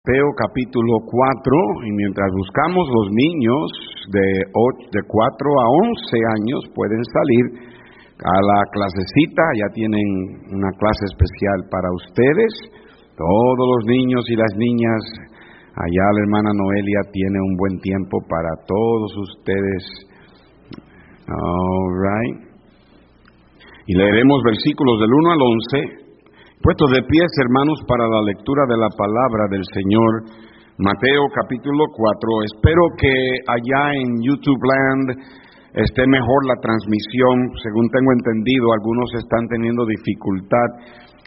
Mateo capítulo 4, y mientras buscamos los niños de, de 4 a 11 años pueden salir a la clasecita, ya tienen una clase especial para ustedes. Todos los niños y las niñas, allá la hermana Noelia tiene un buen tiempo para todos ustedes. All right. Y leeremos versículos del 1 al 11 Puestos de pies, hermanos, para la lectura de la palabra del Señor, Mateo capítulo 4. Espero que allá en YouTube Land esté mejor la transmisión. Según tengo entendido, algunos están teniendo dificultad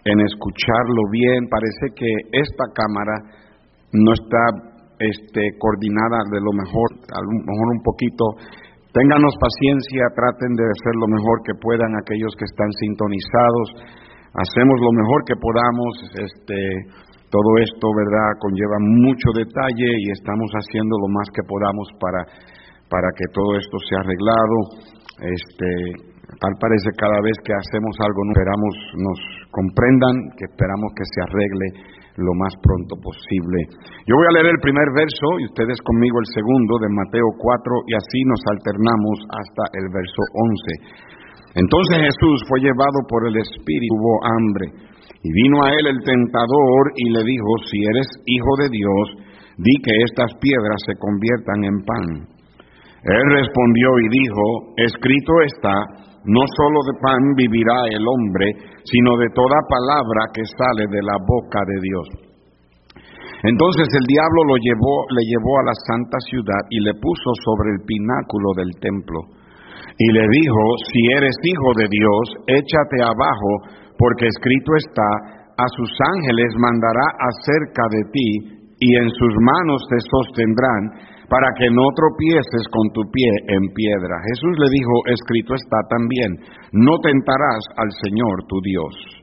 en escucharlo bien. Parece que esta cámara no está este, coordinada de lo mejor, a lo mejor un poquito. Ténganos paciencia, traten de hacer lo mejor que puedan aquellos que están sintonizados hacemos lo mejor que podamos, este, todo esto, ¿verdad?, conlleva mucho detalle y estamos haciendo lo más que podamos para, para que todo esto sea arreglado. Este, tal parece cada vez que hacemos algo, esperamos nos comprendan, que esperamos que se arregle lo más pronto posible. Yo voy a leer el primer verso y ustedes conmigo el segundo de Mateo 4 y así nos alternamos hasta el verso 11. Entonces Jesús fue llevado por el Espíritu, hubo hambre, y vino a él el tentador y le dijo, si eres hijo de Dios, di que estas piedras se conviertan en pan. Él respondió y dijo, escrito está, no solo de pan vivirá el hombre, sino de toda palabra que sale de la boca de Dios. Entonces el diablo lo llevó, le llevó a la santa ciudad y le puso sobre el pináculo del templo y le dijo, si eres hijo de Dios, échate abajo, porque escrito está, a sus ángeles mandará acerca de ti, y en sus manos te sostendrán, para que no tropieces con tu pie en piedra. Jesús le dijo, escrito está también, no tentarás al Señor tu Dios.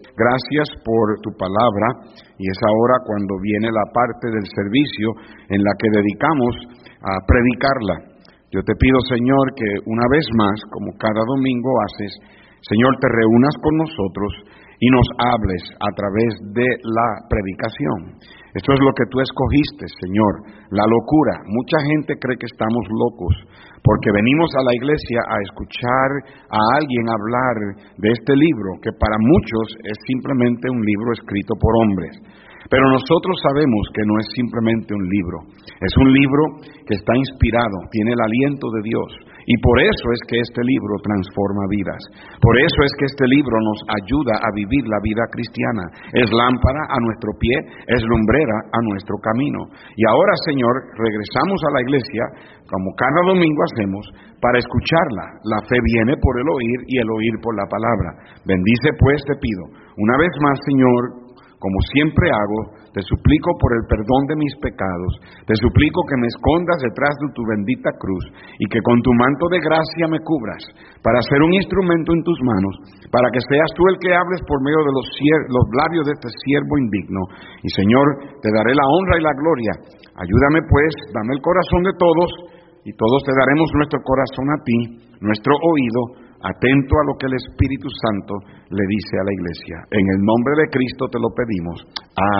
Gracias por tu palabra y es ahora cuando viene la parte del servicio en la que dedicamos a predicarla. Yo te pido, Señor, que una vez más, como cada domingo haces, Señor, te reúnas con nosotros y nos hables a través de la predicación. Esto es lo que tú escogiste, Señor, la locura. Mucha gente cree que estamos locos porque venimos a la iglesia a escuchar a alguien hablar de este libro, que para muchos es simplemente un libro escrito por hombres. Pero nosotros sabemos que no es simplemente un libro, es un libro que está inspirado, tiene el aliento de Dios. Y por eso es que este libro transforma vidas. Por eso es que este libro nos ayuda a vivir la vida cristiana. Es lámpara a nuestro pie, es lumbrera a nuestro camino. Y ahora, Señor, regresamos a la iglesia, como cada domingo hacemos, para escucharla. La fe viene por el oír y el oír por la palabra. Bendice pues, te pido, una vez más, Señor, como siempre hago, te suplico por el perdón de mis pecados, te suplico que me escondas detrás de tu bendita cruz y que con tu manto de gracia me cubras para ser un instrumento en tus manos, para que seas tú el que hables por medio de los, labios de este siervo indigno. Y Señor, te daré la honra y la gloria. Ayúdame pues, dame el corazón de todos y todos te daremos nuestro corazón a ti, nuestro oído atento a lo que el Espíritu Santo le dice a la iglesia. En el nombre de Cristo te lo pedimos.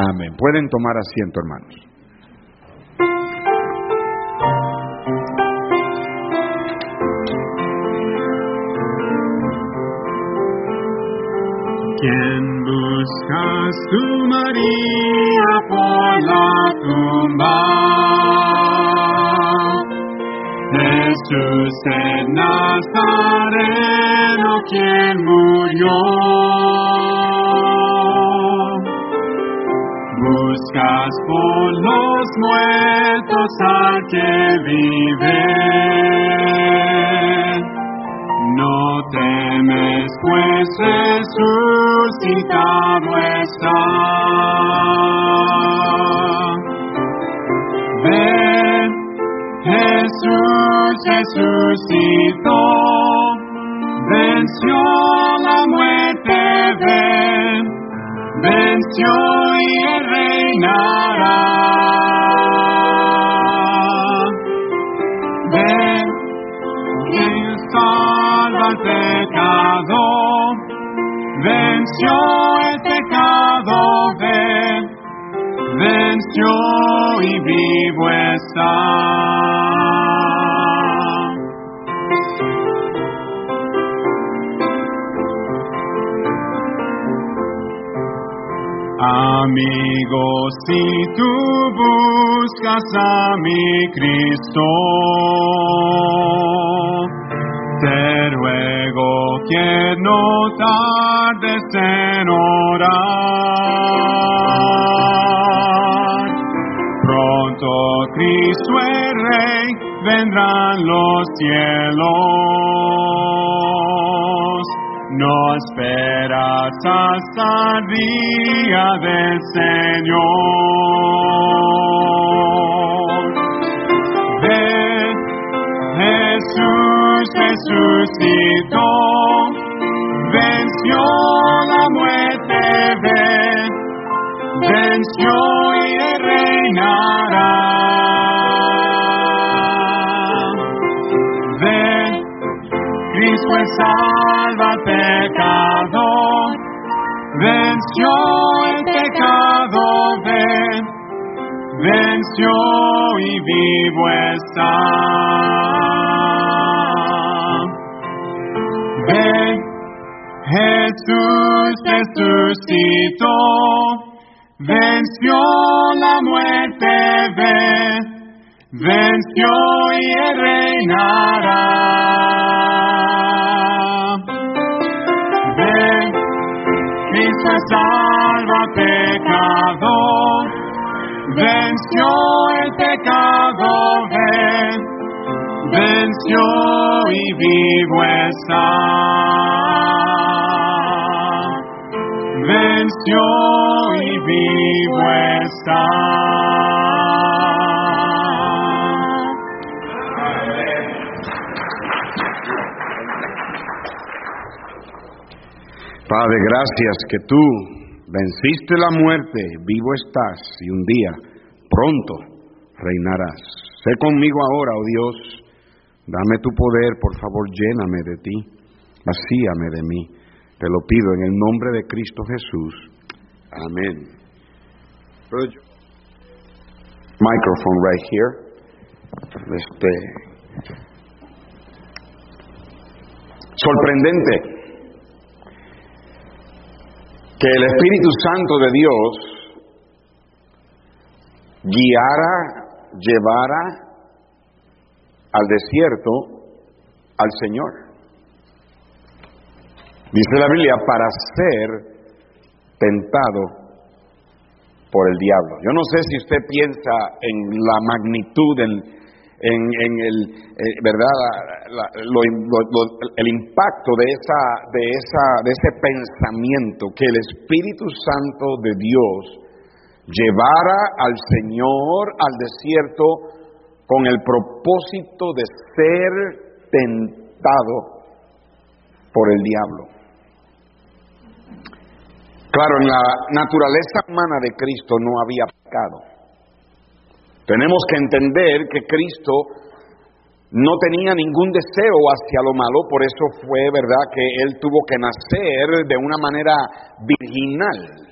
Amén. Pueden tomar asiento, hermanos. ¿Quién buscas tu María por la tumba? Jesús en Nazareno quien murió. Buscas por los muertos al que vive. No temes, pues resucitado está. Resucitó, venció la muerte, ven, venció y reinará. Ven, que salva el pecado, venció el pecado, ven, venció y vivo está. Amigo, si tú buscas a mi Cristo, te ruego que no tardes en orar. Pronto Cristo el Rey vendrán los cielos. No esperas hasta el día del Señor. Ven, Jesús resucitó, venció la muerte, ven, venció y reinará. Ven, Cristo es salva al pecado, venció el pecado, ven, venció y vivo está. Ven, Jesús resucitó, venció la muerte, ven, venció y reinará. Cristo salva pecado, venció el pecado, ven, venció y vivo está. Venció y vivo está. Padre, gracias que tú venciste la muerte, vivo estás y un día pronto reinarás. Sé conmigo ahora, oh Dios, dame tu poder, por favor, lléname de ti, vacíame de mí. Te lo pido en el nombre de Cristo Jesús. Amén. Microphone right here. Este sorprendente que el Espíritu Santo de Dios guiara, llevara al desierto al Señor. Dice la Biblia, para ser tentado por el diablo. Yo no sé si usted piensa en la magnitud, en, en, en el, eh, ¿verdad? Lo, el impacto de, esa, de, esa, de ese pensamiento que el Espíritu Santo de Dios llevara al Señor al desierto con el propósito de ser tentado por el diablo. Claro, en la naturaleza humana de Cristo no había pecado. Tenemos que entender que Cristo no tenía ningún deseo hacia lo malo, por eso fue verdad que él tuvo que nacer de una manera virginal.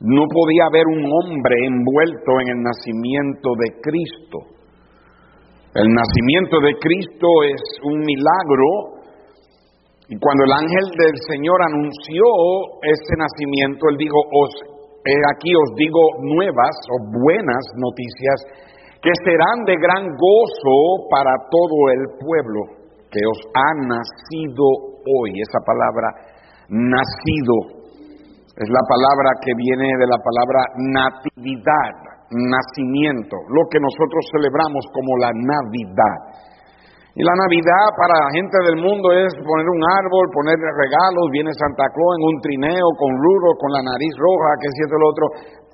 No podía haber un hombre envuelto en el nacimiento de Cristo. El nacimiento de Cristo es un milagro y cuando el ángel del Señor anunció ese nacimiento, él dijo, os, aquí os digo nuevas o buenas noticias que serán de gran gozo para todo el pueblo, que os ha nacido hoy. Esa palabra nacido es la palabra que viene de la palabra natividad, nacimiento, lo que nosotros celebramos como la Navidad. Y la Navidad para la gente del mundo es poner un árbol, poner regalos, viene Santa Claus en un trineo con rulos, con la nariz roja, que es cierto el otro.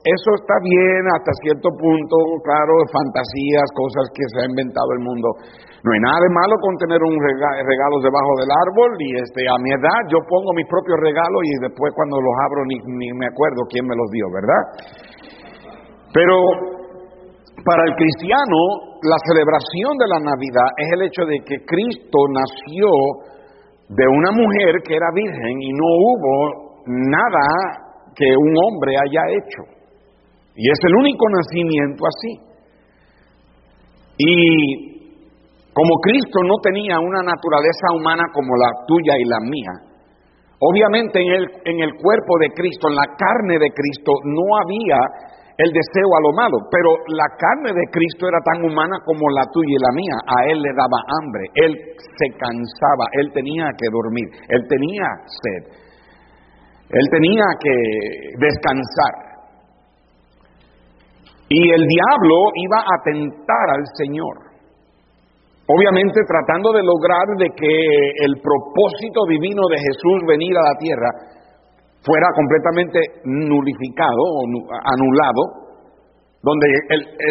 Eso está bien hasta cierto punto, claro, fantasías, cosas que se ha inventado el mundo. No hay nada de malo con tener un regalo debajo del árbol y este, a mi edad yo pongo mis propios regalos y después cuando los abro ni, ni me acuerdo quién me los dio, ¿verdad? Pero para el cristiano la celebración de la Navidad es el hecho de que Cristo nació de una mujer que era virgen y no hubo nada que un hombre haya hecho. Y es el único nacimiento así. Y como Cristo no tenía una naturaleza humana como la tuya y la mía, obviamente en el, en el cuerpo de Cristo, en la carne de Cristo, no había el deseo a lo malo, pero la carne de Cristo era tan humana como la tuya y la mía. A él le daba hambre, él se cansaba, él tenía que dormir, él tenía sed, él tenía que descansar. Y el diablo iba a tentar al Señor. Obviamente tratando de lograr de que el propósito divino de Jesús venir a la tierra fuera completamente nulificado o anulado, donde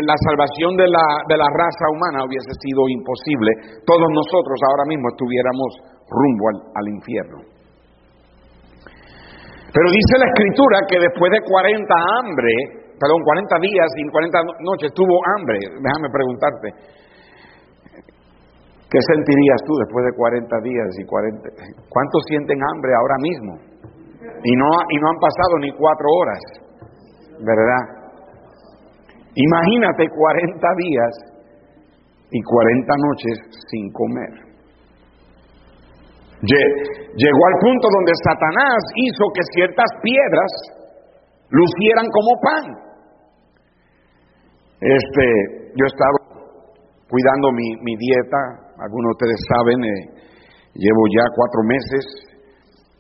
la salvación de la, de la raza humana hubiese sido imposible, todos nosotros ahora mismo estuviéramos rumbo al, al infierno. Pero dice la escritura que después de 40 hambre, perdón, 40 días y 40 noches tuvo hambre. Déjame preguntarte, ¿qué sentirías tú después de 40 días y 40? ¿Cuántos sienten hambre ahora mismo? Y no, y no han pasado ni cuatro horas, ¿verdad? Imagínate 40 días y 40 noches sin comer. Llegó al punto donde Satanás hizo que ciertas piedras lucieran como pan. Este, yo estaba cuidando mi, mi dieta, algunos de ustedes saben, eh, llevo ya cuatro meses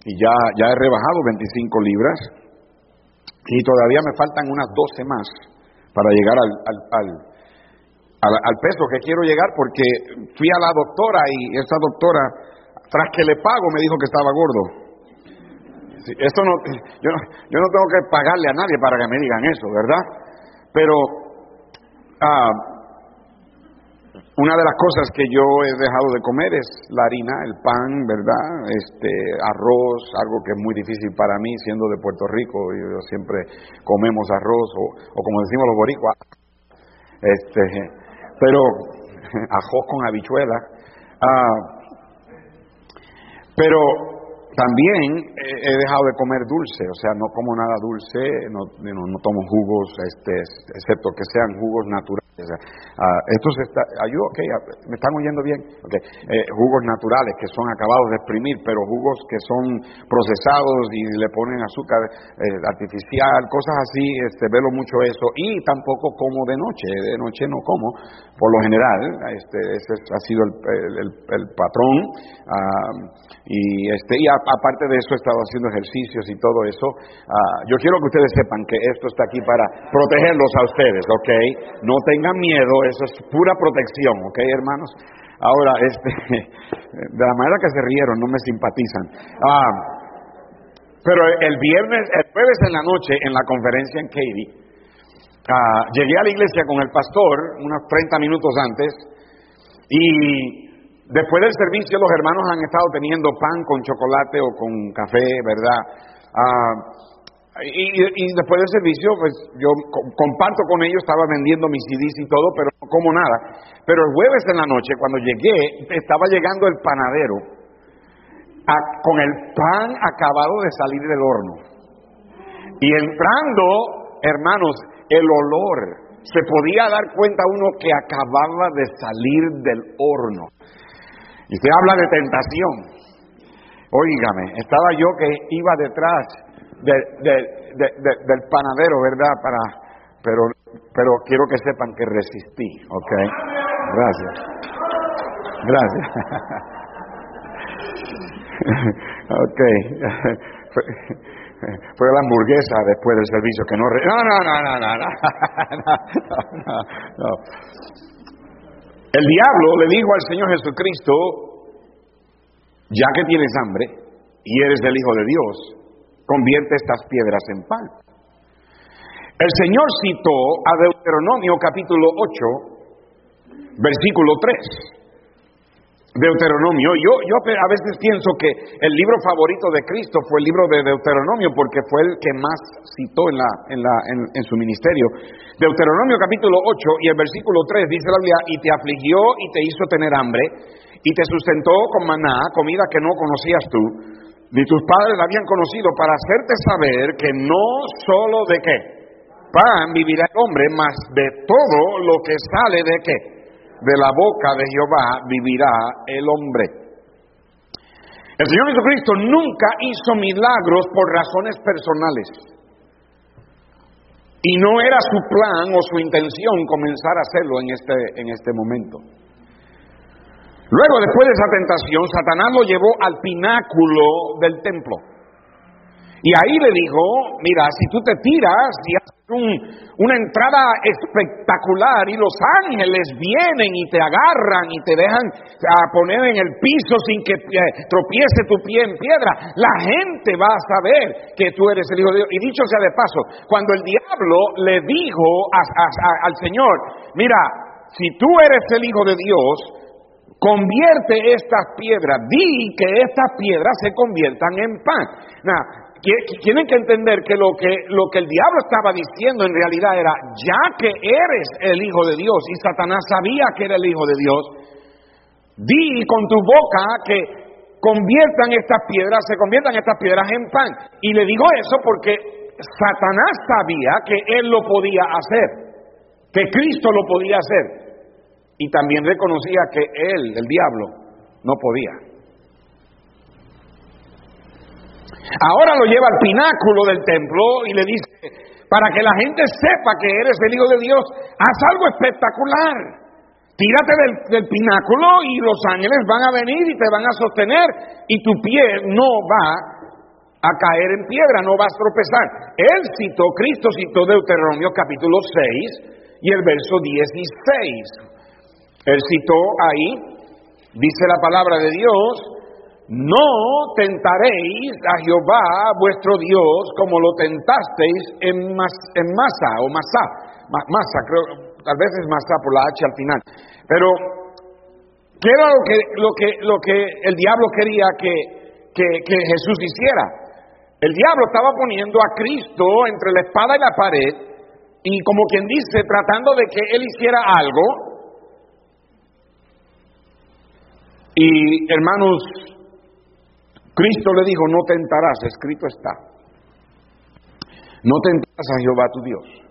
y ya, ya he rebajado 25 libras y todavía me faltan unas 12 más para llegar al, al, al, peso que quiero llegar porque fui a la doctora y esa doctora, tras que le pago, me dijo que estaba gordo. Esto no, yo, no, yo no tengo que pagarle a nadie para que me digan eso, ¿verdad? Pero ah, una de las cosas que yo he dejado de comer es la harina, el pan, ¿verdad? Este, arroz, algo que es muy difícil para mí siendo de Puerto Rico. Yo, siempre comemos arroz o, como decimos los boricuas, este, pero arroz con habichuela. Ah, pero también he dejado de comer dulce, o sea, no como nada dulce, no, no tomo jugos, este, excepto que sean jugos naturales Uh, esto se está, ayuda, ok, me están oyendo bien. Eh, jugos naturales que son acabados de exprimir, pero jugos que son procesados y le ponen azúcar eh, artificial, cosas así, este, velo mucho eso, y tampoco como de noche, de noche no como, por lo general, este, ese ha sido el, el, patrón, uh, y, este, y aparte de eso he estado haciendo ejercicios y todo eso, uh, yo quiero que ustedes sepan que esto está aquí para protegerlos a ustedes, ok, no tengan tengan miedo, eso es pura protección, ¿ok, hermanos? Ahora, este, de la manera que se rieron, no me simpatizan. Ah, pero el viernes, el jueves en la noche, en la conferencia en Katy, ah, llegué a la iglesia con el pastor unos 30 minutos antes y después del servicio los hermanos han estado teniendo pan con chocolate o con café, ¿verdad? Ah, y, después del servicio, pues yo comparto con ellos, estaba vendiendo mis CDs y todo, pero no como nada. Pero el jueves en la noche, cuando llegué, estaba llegando el panadero con el pan acabado de salir del horno. Y entrando, hermanos, el olor, se podía dar cuenta uno que acababa de salir del horno. Y usted habla de tentación. Óigame, estaba yo que iba detrás del panadero, ¿verdad? Para, pero, pero quiero que sepan que resistí, ¿ok? Gracias. Gracias. ok. Fue la hamburguesa después del servicio que no... No, no, no, no, no, no, no. El diablo le dijo al Señor Jesucristo, ya que tienes hambre y eres el Hijo de Dios, convierte estas piedras en pan. El Señor citó a Deuteronomio capítulo 8, versículo 3. Deuteronomio. Yo, a veces pienso que el libro favorito de Cristo fue el libro de Deuteronomio porque fue el que más citó en, la, en, la, en, su ministerio. Deuteronomio capítulo 8 y el versículo 3 dice la Biblia, y te afligió y te hizo tener hambre y te sustentó con maná, comida que no conocías tú, ni tus padres la habían conocido, para hacerte saber que no solo de qué pan vivirá el hombre, mas de todo lo que sale de qué de la boca de Jehová vivirá el hombre. El Señor Jesucristo nunca hizo milagros por razones personales. Y no era su plan o su intención comenzar a hacerlo en este, en este momento. Luego, después de esa tentación, Satanás lo llevó al pináculo del templo. Y ahí le dijo, mira, si tú te tiras y haces una entrada espectacular y los ángeles vienen y te agarran y te dejan a poner en el piso sin que eh, tropiece tu pie en piedra, la gente va a saber que tú eres el Hijo de Dios. Y dicho sea de paso, cuando el diablo le dijo al Señor, mira, si tú eres el Hijo de Dios, convierte estas piedras, di que estas piedras se conviertan en pan. Now, tienen que entender que lo, que lo que el diablo estaba diciendo en realidad era, ya que eres el Hijo de Dios y Satanás sabía que era el Hijo de Dios, di con tu boca que conviertan estas piedras, se conviertan estas piedras en pan. Y le digo eso porque Satanás sabía que él lo podía hacer, que Cristo lo podía hacer. Y también reconocía que él, el diablo, no podía. Ahora lo lleva al pináculo del templo y le dice, para que la gente sepa que eres el Hijo de Dios, haz algo espectacular. Tírate del, pináculo y los ángeles van a venir y te van a sostener y tu pie no va a caer en piedra, no va a tropezar. Él citó, Cristo citó Deuteronomio capítulo 6 y el verso 16. Él citó ahí, dice la palabra de Dios, no tentaréis a Jehová vuestro Dios como lo tentasteis en, en masa o masa, masa, creo, tal vez es masa por la H al final. Pero, ¿qué era lo que, lo que, lo que el diablo quería que, que, que Jesús hiciera? El diablo estaba poniendo a Cristo entre la espada y la pared y como quien dice, tratando de que él hiciera algo. Y hermanos, Cristo le dijo, no tentarás, escrito está. No tentarás a Jehová tu Dios.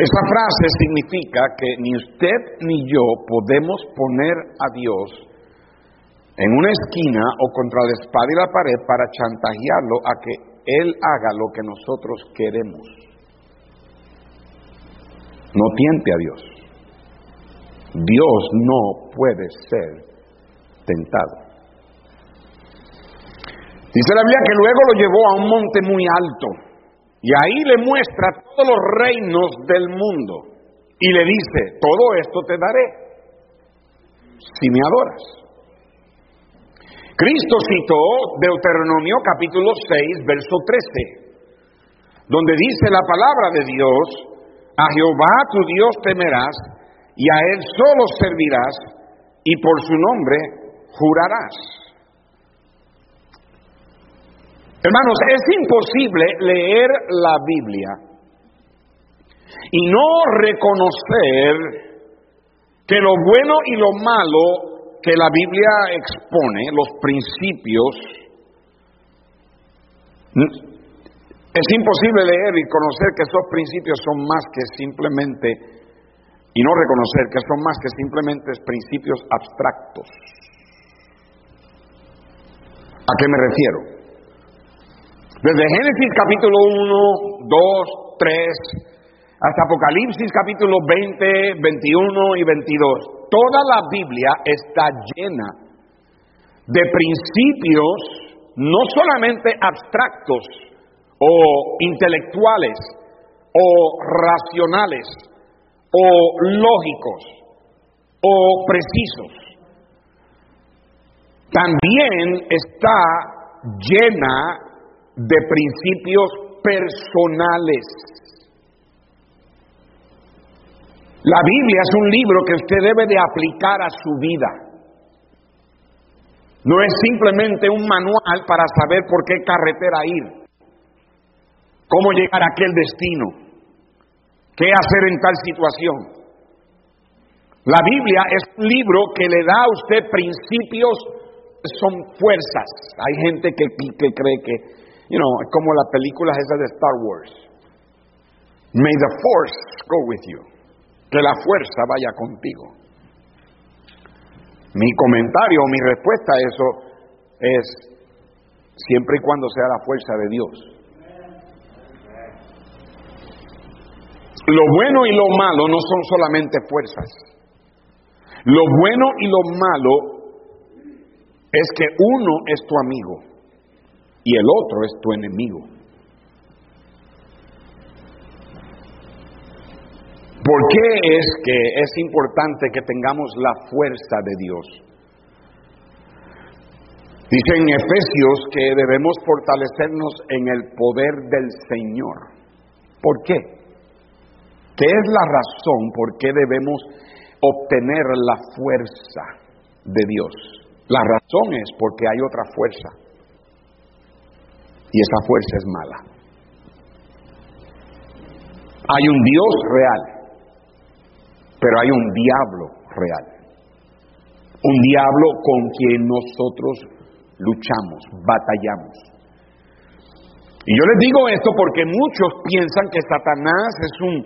Esa frase significa que ni usted ni yo podemos poner a Dios en una esquina o contra la espada y la pared para chantajearlo a que Él haga lo que nosotros queremos. No tiente a Dios. Dios no puede ser tentado. Dice la Biblia que luego lo llevó a un monte muy alto y ahí le muestra todos los reinos del mundo y le dice, todo esto te daré si me adoras. Cristo citó Deuteronomio capítulo 6, verso 13, donde dice la palabra de Dios, a Jehová tu Dios temerás y a Él solo servirás y por su nombre jurarás. Hermanos, es imposible leer la Biblia y no reconocer que lo bueno y lo malo que la Biblia expone, los principios, es imposible leer y conocer que esos principios son más que simplemente, y no reconocer que son más que simplemente principios abstractos. ¿A qué me refiero? Desde Génesis capítulo 1, 2, 3, hasta Apocalipsis capítulo 20, 21 y 22. Toda la Biblia está llena de principios no solamente abstractos o intelectuales o racionales o lógicos o precisos. También está llena de principios personales. La Biblia es un libro que usted debe de aplicar a su vida. No es simplemente un manual para saber por qué carretera ir, cómo llegar a aquel destino, qué hacer en tal situación. La Biblia es un libro que le da a usted principios, son fuerzas. Hay gente que, cree que, you know, como las películas esas de Star Wars. May the force go with you. Que la fuerza vaya contigo. Mi comentario o mi respuesta a eso es siempre y cuando sea la fuerza de Dios. Lo bueno y lo malo no son solamente fuerzas. Lo bueno y lo malo es que uno es tu amigo y el otro es tu enemigo. ¿Por qué es que es importante que tengamos la fuerza de Dios? Dice en Efesios que debemos fortalecernos en el poder del Señor. ¿Por qué? ¿Qué es la razón por qué debemos obtener la fuerza de Dios? La razón es porque hay otra fuerza. Y esa fuerza es mala. Hay un Dios real pero hay un diablo real. Un diablo con quien nosotros luchamos, batallamos. Y yo les digo esto porque muchos piensan que Satanás es un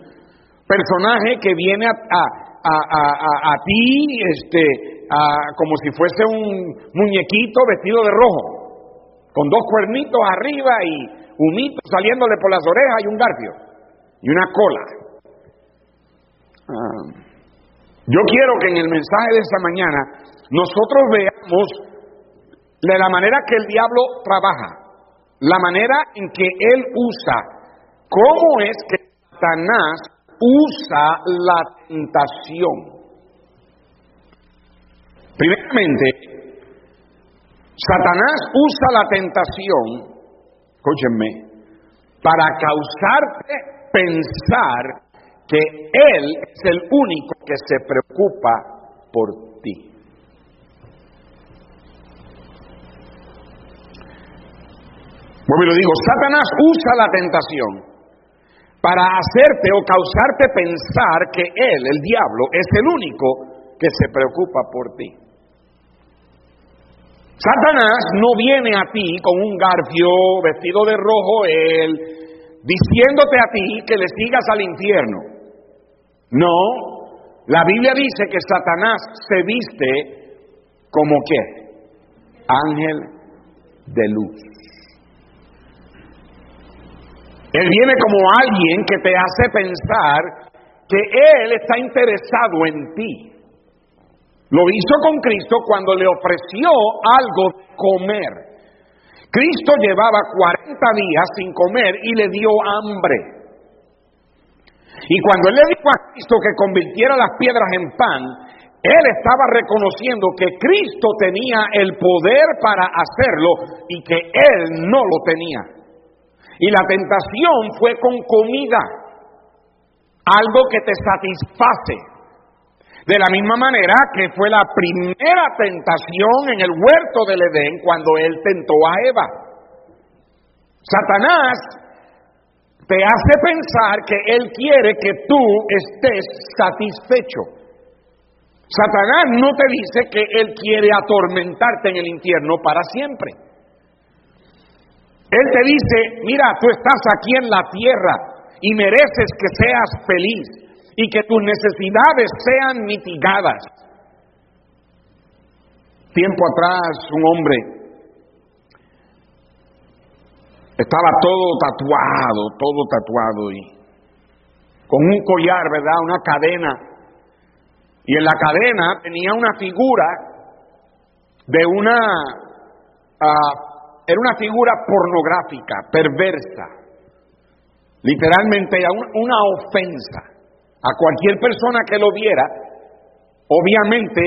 personaje que viene a, a, ti este, como si fuese un muñequito vestido de rojo, con dos cuernitos arriba y humito saliéndole por las orejas y un garfio y una cola. Ah. yo quiero que en el mensaje de esta mañana nosotros veamos la manera que el diablo trabaja, la manera en que él usa, cómo es que Satanás usa la tentación. Primeramente, Satanás usa la tentación, escúchenme, para causarte pensar que Él es el único que se preocupa por ti. Bueno, lo digo, Satanás usa la tentación para hacerte o causarte pensar que Él, el diablo, es el único que se preocupa por ti. Satanás no viene a ti con un garfio vestido de rojo, Él, diciéndote a ti que le sigas al infierno. No, la Biblia dice que Satanás se viste como qué? Ángel de luz. Él viene como alguien que te hace pensar que Él está interesado en ti. Lo hizo con Cristo cuando le ofreció algo de comer. Cristo llevaba 40 días sin comer y le dio hambre. Y cuando él le dijo a Cristo que convirtiera las piedras en pan, él estaba reconociendo que Cristo tenía el poder para hacerlo y que él no lo tenía. Y la tentación fue con comida, algo que te satisface. De la misma manera que fue la primera tentación en el huerto del Edén cuando él tentó a Eva. Satanás te hace pensar que Él quiere que tú estés satisfecho. Satanás no te dice que Él quiere atormentarte en el infierno para siempre. Él te dice, mira, tú estás aquí en la tierra y mereces que seas feliz y que tus necesidades sean mitigadas. Tiempo atrás un hombre estaba todo tatuado, todo tatuado y con un collar, ¿verdad? Una cadena. Y en la cadena tenía una figura de una, uh, era una figura pornográfica, perversa. Literalmente una ofensa a cualquier persona que lo viera. Obviamente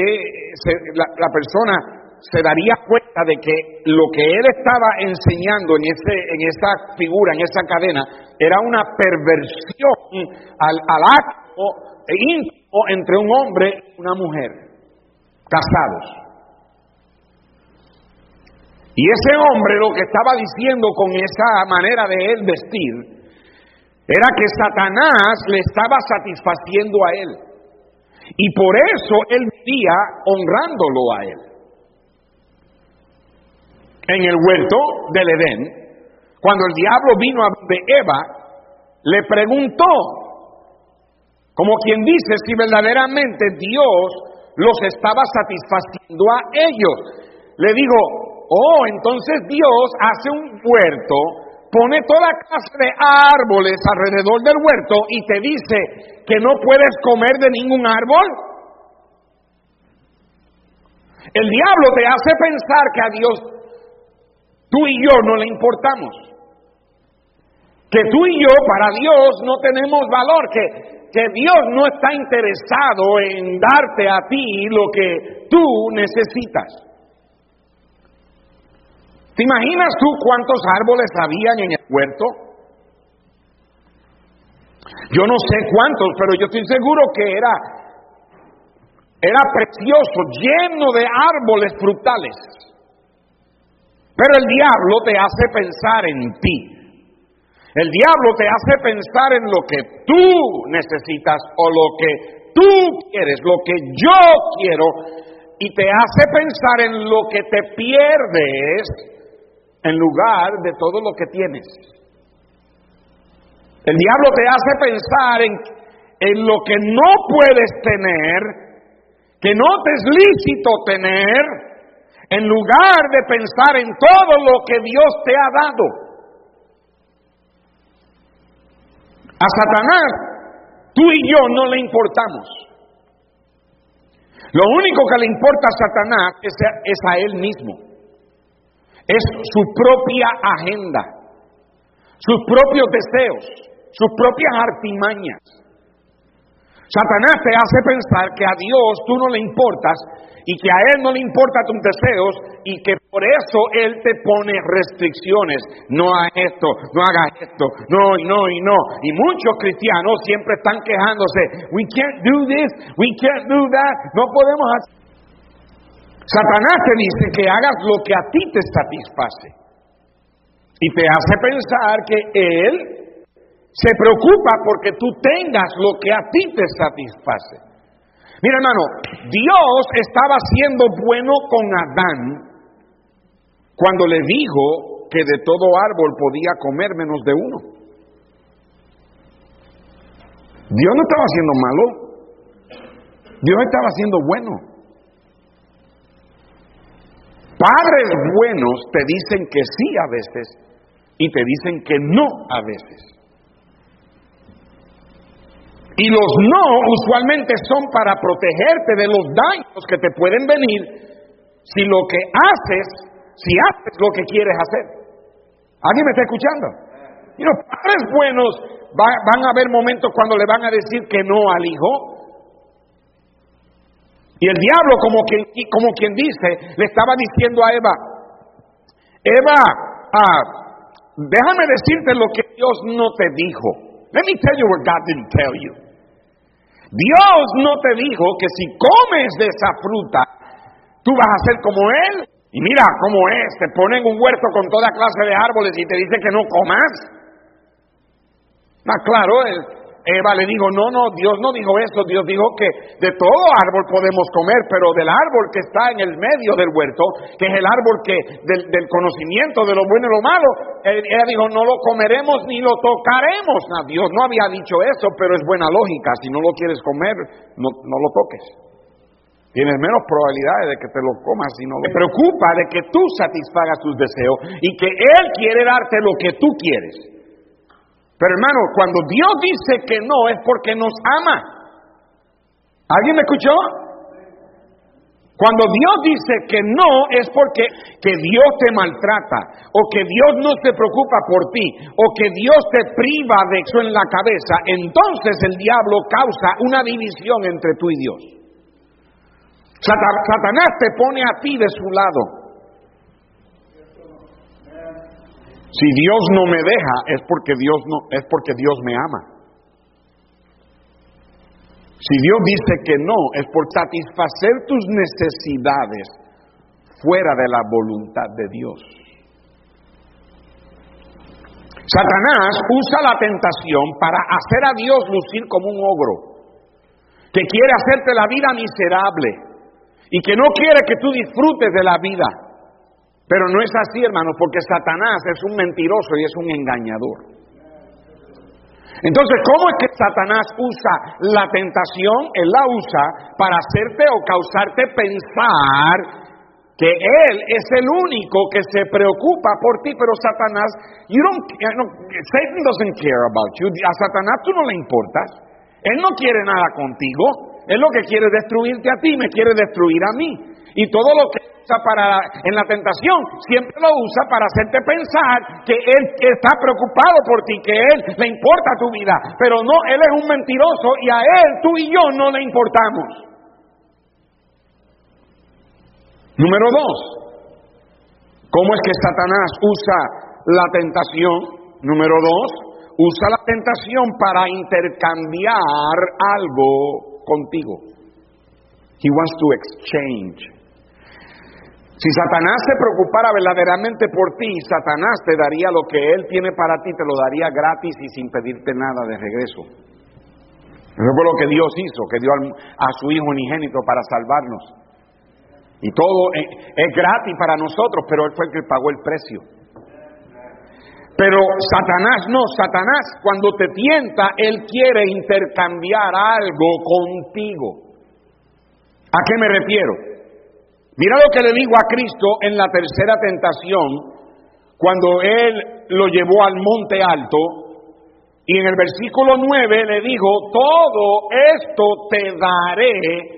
la, la persona se daría cuenta de que lo que él estaba enseñando en, ese, en esa figura, en esa cadena, era una perversión al, al acto íntimo entre un hombre y una mujer, casados. Y ese hombre lo que estaba diciendo con esa manera de él vestir era que Satanás le estaba satisfaciendo a él. Y por eso él vivía honrándolo a él. En el huerto del Edén, cuando el diablo vino a de Eva, le preguntó, como quien dice, si verdaderamente Dios los estaba satisfaciendo a ellos. Le digo, Oh, entonces Dios hace un huerto, pone toda clase de árboles alrededor del huerto y te dice que no puedes comer de ningún árbol. El diablo te hace pensar que a Dios tú y yo no le importamos. Que tú y yo para Dios no tenemos valor, que, que Dios no está interesado en darte a ti lo que tú necesitas. ¿Te imaginas tú cuántos árboles habían en el huerto? Yo no sé cuántos, pero yo estoy seguro que era era precioso, lleno de árboles frutales. Pero el diablo te hace pensar en ti. El diablo te hace pensar en lo que tú necesitas o lo que tú quieres, lo que yo quiero, y te hace pensar en lo que te pierdes en lugar de todo lo que tienes. El diablo te hace pensar en, en lo que no puedes tener, que no te es lícito tener, en lugar de pensar en todo lo que Dios te ha dado. A Satanás, tú y yo no le importamos. Lo único que le importa a Satanás es es a él mismo es su propia agenda, sus propios deseos, sus propias artimañas. Satanás te hace pensar que a Dios tú no le importas y que a Él no le importan tus deseos y que por eso Él te pone restricciones. No a esto, no hagas esto, no y no y no. Y muchos cristianos siempre están quejándose, we can't do this, we can't do that, no podemos hacer. Satanás te dice que hagas lo que a ti te satisface. Y te hace pensar que Él se preocupa porque tú tengas lo que a ti te satisface. Mira hermano, Dios estaba siendo bueno con Adán cuando le dijo que de todo árbol podía comer menos de uno. Dios no estaba haciendo malo, Dios estaba haciendo bueno. Padres buenos te dicen que sí a veces y te dicen que no a veces. Y los no usualmente son para protegerte de los daños que te pueden venir si lo que haces, si haces lo que quieres hacer. ¿Alguien me está escuchando? Y los padres buenos van a haber momentos cuando le van a decir que no al hijo, y el diablo, como quien, como quien dice, le estaba diciendo a Eva, Eva, ah, déjame decirte lo que Dios no te dijo. Let me tell you what God didn't tell you. Dios no te dijo que si comes de esa fruta, tú vas a ser como Él. Y mira cómo es, te ponen un huerto con toda clase de árboles y te dicen que no comas. Más claro, el, Eva le dijo, no, no, Dios no dijo eso, Dios dijo que de todo árbol podemos comer, pero del árbol que está en el medio del huerto, que es el árbol que del, conocimiento de lo bueno y lo malo, ella dijo, no lo comeremos ni lo tocaremos. Dios no había dicho eso, pero es buena lógica, si no lo quieres comer, no, lo toques. Tienes menos probabilidades de que te lo comas si no lo... Me preocupa de que tú satisfagas tus deseos y que Él quiere darte lo que tú quieres. Pero hermano, cuando Dios dice que no es porque nos ama. ¿Alguien me escuchó? Cuando Dios dice que no es porque que Dios te maltrata o que Dios no se preocupa por ti o que Dios te priva de eso en la cabeza, entonces el diablo causa una división entre tú y Dios. Satanás te pone a ti de su lado. Si Dios no me deja es porque Dios no es porque Dios me ama. Si Dios dice que no es por satisfacer tus necesidades fuera de la voluntad de Dios. Satanás usa la tentación para hacer a Dios lucir como un ogro, que quiere hacerte la vida miserable, y que no quiere que tú disfrutes de la vida. Pero no es así, hermanos, porque Satanás es un mentiroso y es un engañador. Entonces, ¿cómo es que Satanás usa la tentación? Él la usa para hacerte o causarte pensar que Él es el único que se preocupa por ti, pero Satanás, you don't, Satan doesn't care about you. A Satanás tú no le importas. Él no quiere nada contigo. Es lo que quiere destruirte a ti, me quiere destruir a mí. Y todo lo que usa para en la tentación siempre lo usa para hacerte pensar que él está preocupado por ti, que él le importa tu vida, pero no, él es un mentiroso y a él tú y yo no le importamos. Número dos, ¿cómo es que Satanás usa la tentación? Número dos, usa la tentación para intercambiar algo contigo. He wants to exchange. Si Satanás se preocupara verdaderamente por ti, Satanás te daría lo que Él tiene para ti, te lo daría gratis y sin pedirte nada de regreso. Eso fue lo que Dios hizo, que dio a su Hijo unigénito para salvarnos. Y todo es gratis para nosotros, pero Él fue el que pagó el precio. Pero Satanás no, Satanás cuando te tienta, él quiere intercambiar algo contigo. ¿A qué me refiero? Mira lo que le digo a Cristo en la tercera tentación, cuando él lo llevó al monte alto, y en el versículo 9 le dijo, todo esto te daré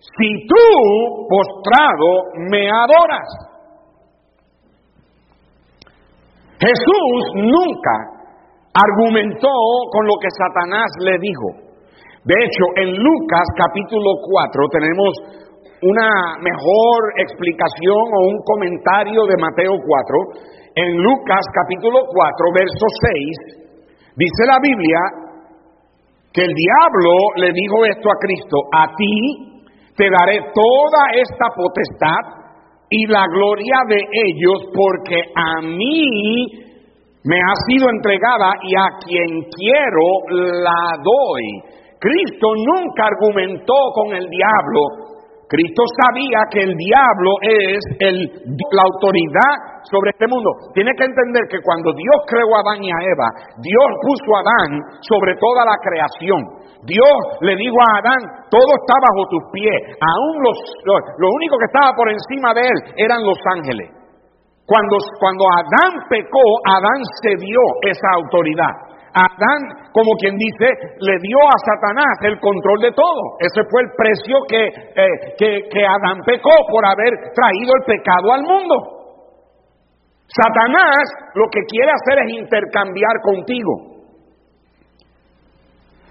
si tú, postrado, me adoras. Jesús nunca argumentó con lo que Satanás le dijo. De hecho, en Lucas capítulo 4 tenemos una mejor explicación o un comentario de Mateo 4. En Lucas capítulo 4, verso 6, dice la Biblia que el diablo le dijo esto a Cristo, a ti te daré toda esta potestad y la gloria de ellos, porque a mí me ha sido entregada y a quien quiero la doy. Cristo nunca argumentó con el diablo. Cristo sabía que el diablo es el, la autoridad sobre este mundo. Tiene que entender que cuando Dios creó a Adán y a Eva, Dios puso a Adán sobre toda la creación. Dios le dijo a Adán, todo está bajo tus pies. Aún los, lo, único que estaba por encima de él eran los ángeles. Cuando, cuando Adán pecó, Adán cedió esa autoridad. Adán, como quien dice, le dio a Satanás el control de todo. Ese fue el precio que, eh, que, que Adán pecó por haber traído el pecado al mundo. Satanás lo que quiere hacer es intercambiar contigo.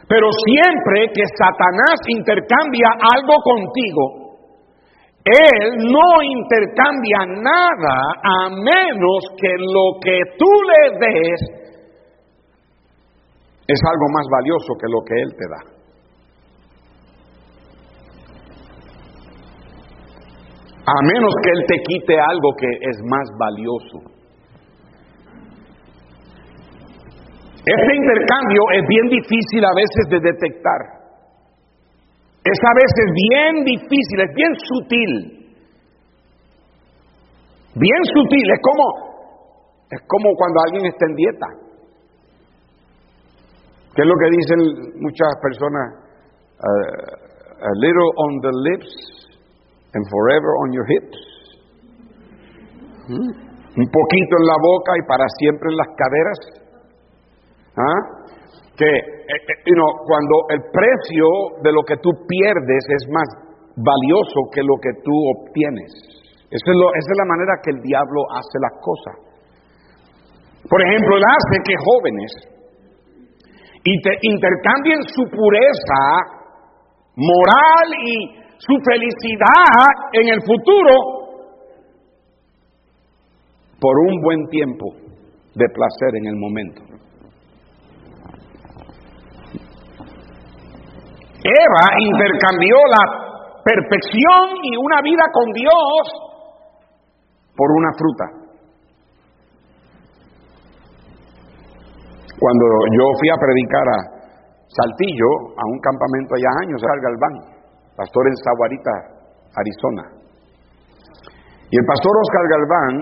Pero siempre que Satanás intercambia algo contigo, él no intercambia nada a menos que lo que tú le des es algo más valioso que lo que Él te da. A menos que Él te quite algo que es más valioso. Este intercambio es bien difícil a veces de detectar. Es a veces bien difícil, es bien sutil. Bien sutil, es como, es como cuando alguien está en dieta. ¿Qué es lo que dicen muchas personas? Uh, a little on the lips and forever on your hips. ¿Mm? Un poquito en la boca y para siempre en las caderas. ¿Ah? Que eh, eh, cuando el precio de lo que tú pierdes es más valioso que lo que tú obtienes. Esa es, esa es la manera que el diablo hace las cosas. Por ejemplo, él hace que jóvenes intercambien su pureza moral y su felicidad en el futuro por un buen tiempo de placer en el momento. Eva intercambió la perfección y una vida con Dios por una fruta. Cuando yo fui a predicar a Saltillo, a un campamento allá años, al Galván, pastor en Zaguarita, Arizona. Y el pastor Oscar Galván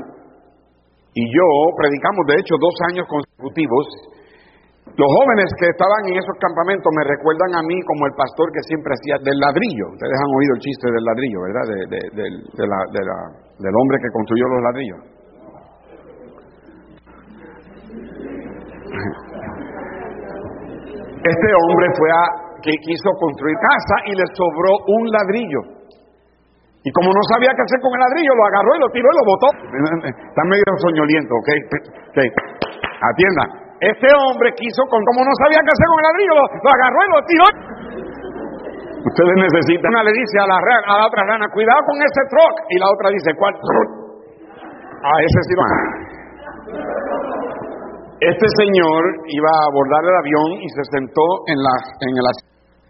y yo predicamos, de hecho, dos años consecutivos los jóvenes que estaban en esos campamentos me recuerdan a mí como el pastor que siempre hacía del ladrillo. Ustedes han oído el chiste del ladrillo, ¿verdad? del hombre que construyó los ladrillos. Este hombre fue a que quiso construir casa y le sobró un ladrillo. Y como no sabía qué hacer con el ladrillo, lo agarró y lo tiró y lo botó. Está medio soñoliento, ¿ok? okay. Atienda. Este hombre quiso, con, como no sabía qué hacer con el ladrillo, lo, agarró y lo tiró. Ustedes necesitan. Una le dice a la, a la otra rana, cuidado con ese truck. Y la otra dice, ¿cuál? A ese sí Este señor iba a abordar el avión y se sentó en la, en el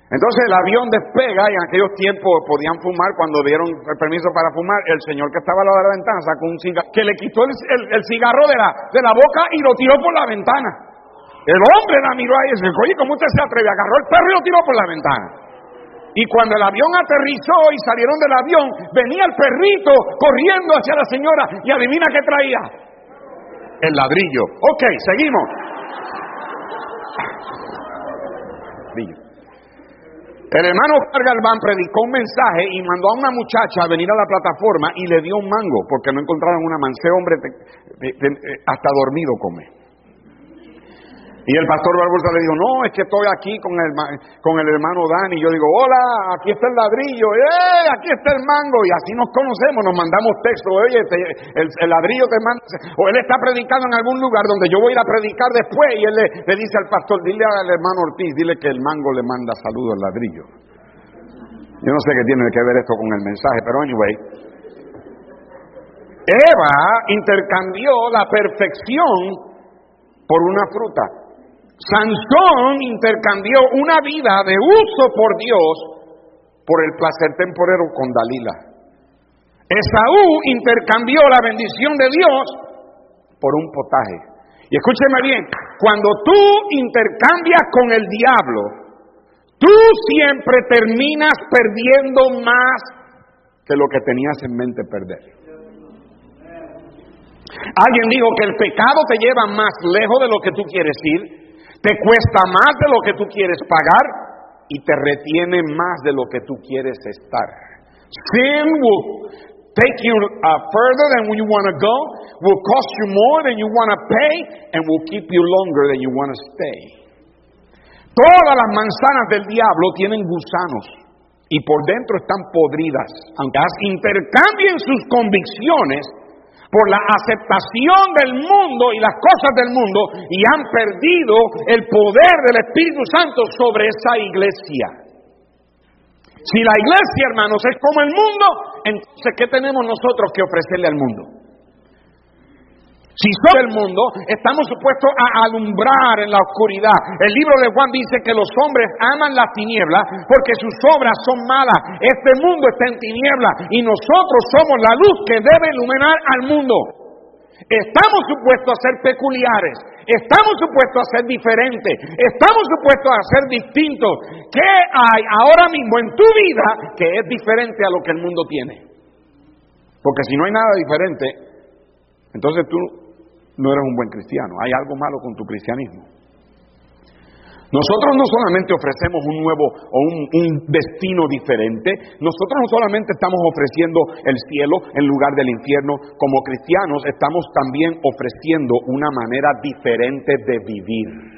entonces el avión despega y en aquellos tiempos podían fumar cuando dieron el permiso para fumar. El señor que estaba al lado de la ventana sacó un cigarro, que le quitó el, cigarro de la, de la boca y lo tiró por la ventana. El hombre la miró ahí y dijo, oye, ¿cómo usted se atreve? Agarró el perro y lo tiró por la ventana. Y cuando el avión aterrizó y salieron del avión, venía el perrito corriendo hacia la señora y adivina qué traía. El ladrillo. Ok, seguimos. El hermano Galván predicó un mensaje y mandó a una muchacha a venir a la plataforma y le dio un mango porque no encontraron una manse hombre hasta dormido come. Y el pastor Barbosa le dijo, no, es que estoy aquí con el, con el hermano Dani. Yo digo, hola, aquí está el ladrillo, ¡eh! Aquí está el mango. Y así nos conocemos, nos mandamos texto, oye, el, ladrillo te manda. O él está predicando en algún lugar donde yo voy a ir a predicar después. Y él le, le dice al pastor, dile al hermano Ortiz, dile que el mango le manda saludos al ladrillo. Yo no sé qué tiene que ver esto con el mensaje, pero anyway. Eva intercambió la perfección por una fruta. Sansón intercambió una vida de uso por Dios por el placer temporero con Dalila. Esaú intercambió la bendición de Dios por un potaje. Y escúcheme bien, cuando tú intercambias con el diablo, tú siempre terminas perdiendo más que lo que tenías en mente perder. Alguien dijo que el pecado te lleva más lejos de lo que tú quieres ir te cuesta más de lo que tú quieres pagar y te retiene más de lo que tú quieres estar. Sin will take you uh, further than you want to go, will cost you more than you want to pay, and will keep you longer than you want to stay. Todas las manzanas del diablo tienen gusanos y por dentro están podridas. Aunque intercambien sus convicciones, por la aceptación del mundo y las cosas del mundo y han perdido el poder del Espíritu Santo sobre esa iglesia. Si la iglesia, hermanos, es como el mundo, entonces ¿qué tenemos nosotros que ofrecerle al mundo? Si somos el mundo, estamos supuestos a alumbrar en la oscuridad. El libro de Juan dice que los hombres aman la tiniebla porque sus obras son malas. Este mundo está en tiniebla y nosotros somos la luz que debe iluminar al mundo. Estamos supuestos a ser peculiares, estamos supuestos a ser diferentes, estamos supuestos a ser distintos. ¿Qué hay ahora mismo en tu vida que es diferente a lo que el mundo tiene? Porque si no hay nada diferente, entonces tú no eres un buen cristiano. Hay algo malo con tu cristianismo. Nosotros no solamente ofrecemos un nuevo o un, destino diferente, nosotros no solamente estamos ofreciendo el cielo en lugar del infierno, como cristianos estamos también ofreciendo una manera diferente de vivir.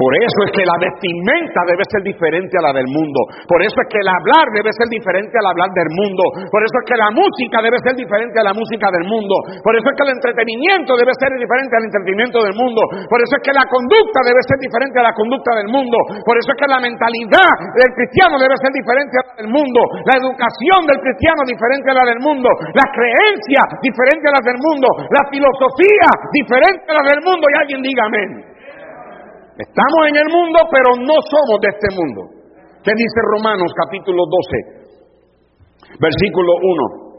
Por eso es que la vestimenta debe ser diferente a la del mundo. Por eso es que el hablar debe ser diferente al hablar del mundo. Por eso es que la música debe ser diferente a la música del mundo. Por eso es que el entretenimiento debe ser diferente al entretenimiento del mundo. Por eso es que la conducta debe ser diferente a la conducta del mundo. Por eso es que la mentalidad del cristiano debe ser diferente a la del mundo. La educación del cristiano diferente a la del mundo. La creencia diferente a la del mundo. La filosofía diferente a la del mundo. Y alguien diga amén. Estamos en el mundo, pero no somos de este mundo. ¿Qué dice Romanos capítulo 12, versículo 1?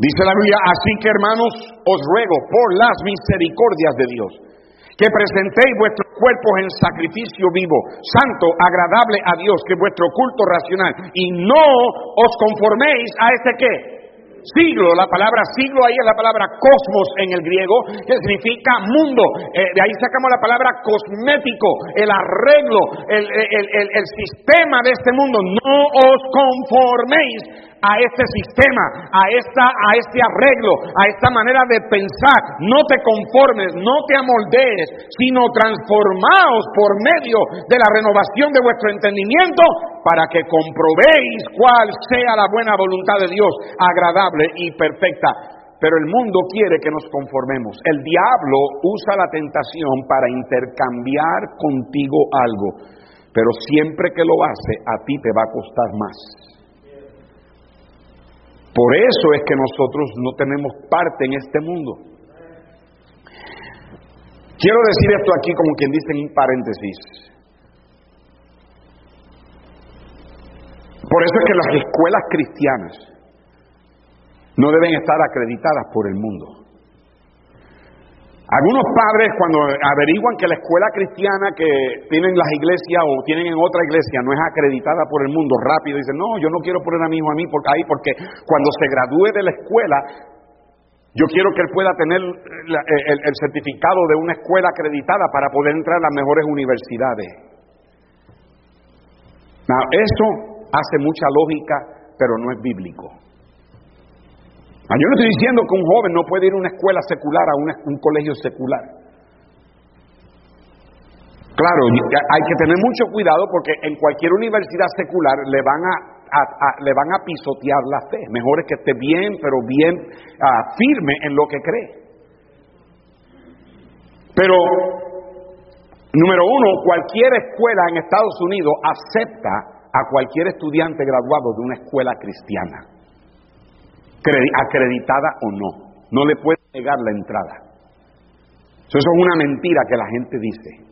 Dice la Biblia, así que hermanos, os ruego por las misericordias de Dios, que presentéis vuestros cuerpos en sacrificio vivo, santo, agradable a Dios, que es vuestro culto racional, y no os conforméis a este qué? Siglo, la palabra siglo ahí es la palabra cosmos en el griego, que significa mundo. Eh, de ahí sacamos la palabra cosmético, el arreglo, el, el sistema de este mundo. No os conforméis a este sistema, a, esta, a este arreglo, a esta manera de pensar. No te conformes, no te amoldees, sino transformaos por medio de la renovación de vuestro entendimiento para que comprobéis cuál sea la buena voluntad de Dios, agradable y perfecta. Pero el mundo quiere que nos conformemos. El diablo usa la tentación para intercambiar contigo algo. Pero siempre que lo hace, a ti te va a costar más. Por eso es que nosotros no tenemos parte en este mundo. Quiero decir esto aquí como quien dice en un paréntesis. Por eso es que las escuelas cristianas no deben estar acreditadas por el mundo. Algunos padres cuando averiguan que la escuela cristiana que tienen las iglesias o tienen en otra iglesia no es acreditada por el mundo, rápido dicen, no, yo no quiero poner a mi hijo a mí porque, ahí porque cuando se gradúe de la escuela, yo quiero que él pueda tener el, certificado de una escuela acreditada para poder entrar a las mejores universidades. eso hace mucha lógica, pero no es bíblico. Ah, yo no estoy diciendo que un joven no puede ir a una escuela secular, a un colegio secular. Claro, hay que tener mucho cuidado porque en cualquier universidad secular le van a, pisotear la fe. Mejor es que esté bien, pero bien ah, firme en lo que cree. Pero, número uno, cualquier escuela en Estados Unidos acepta a cualquier estudiante graduado de una escuela cristiana acreditada o no. No le puede negar la entrada. Eso es una mentira que la gente dice.